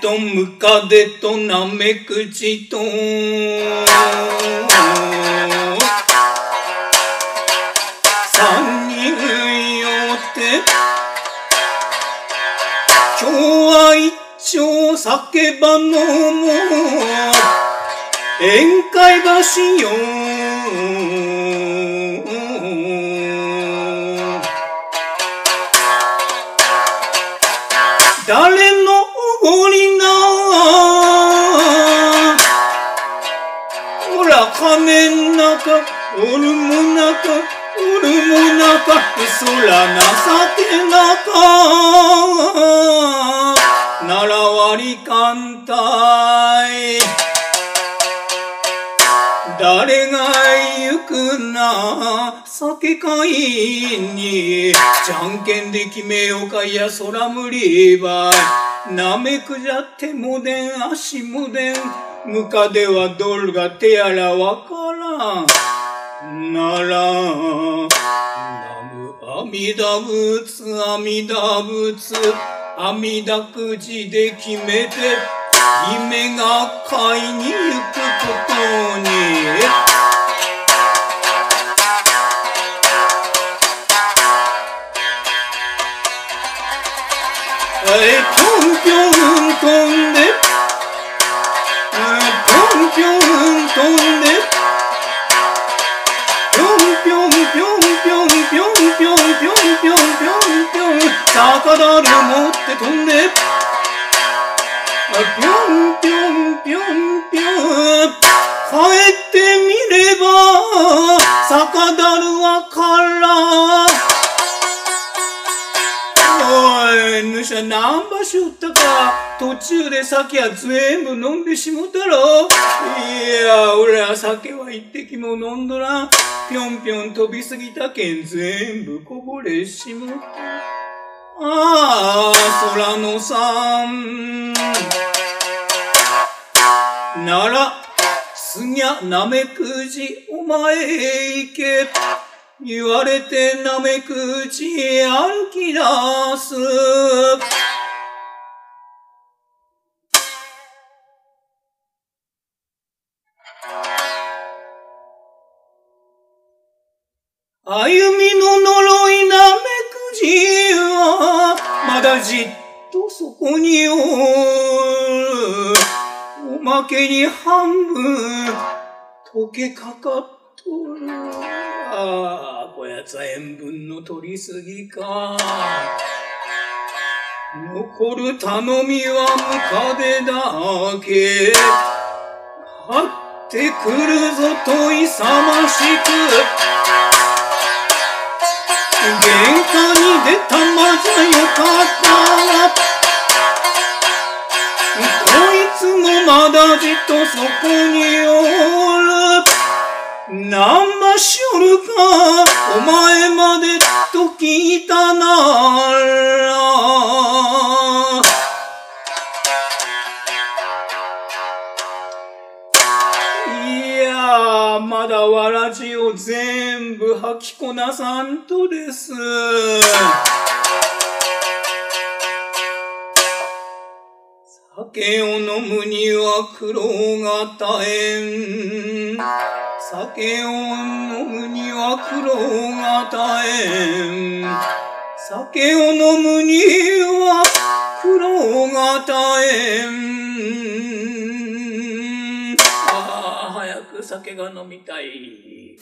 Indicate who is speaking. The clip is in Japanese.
Speaker 1: とムカデとナメクジと。三人よって。今日は一丁酒場のも宴会場しよ誰のほら金ん中おるも中おるも中そら情けなかなら割り艦隊誰が行くな。酒会に。じゃんけんで決めようか。いやそら無理ばい。なめくじゃってもでん足もでんムカデはドルが手やらわからん。ならナム阿弥陀仏阿弥陀仏。阿弥陀くじで決めて夢が買いに行くことに。えぴょんぴょん飛んで。ぴょんぴょん飛んでぴょんぴょんぴょんぴょんぴょんぴょんぴょんぴょんぴょんぴょん逆だる持って飛んでぴょんぴょんぴょんぴょん帰ってみれば逆だるわから何場所おったか。途中で酒は全部飲んでしもたろ。いや俺は酒は一滴も飲んどらん。ぴょんぴょん飛びすぎたけん全部こぼれしもた。ああ空のさん。なら、すぎゃなめくじお前へ行け。言われてなめくじへ歩き出す。歩みの呪いなめくじは、まだじっとそこにおる。おまけに半分溶けかかっとる。こやつは塩分の取りすぎか。残る頼みはムカデだけ。張ってくるぞと勇ましく。玄関に出たまじゃよかった。こいつもまだじっとそこにおる。しおるか、お前までと聞いたなら。いや、まだわらじを全部吐きこなさんとです。酒を飲むには苦労が絶えん。酒を飲むには苦労が絶えん。酒を飲むには苦労が絶えん。ああ、早く酒が飲みたい。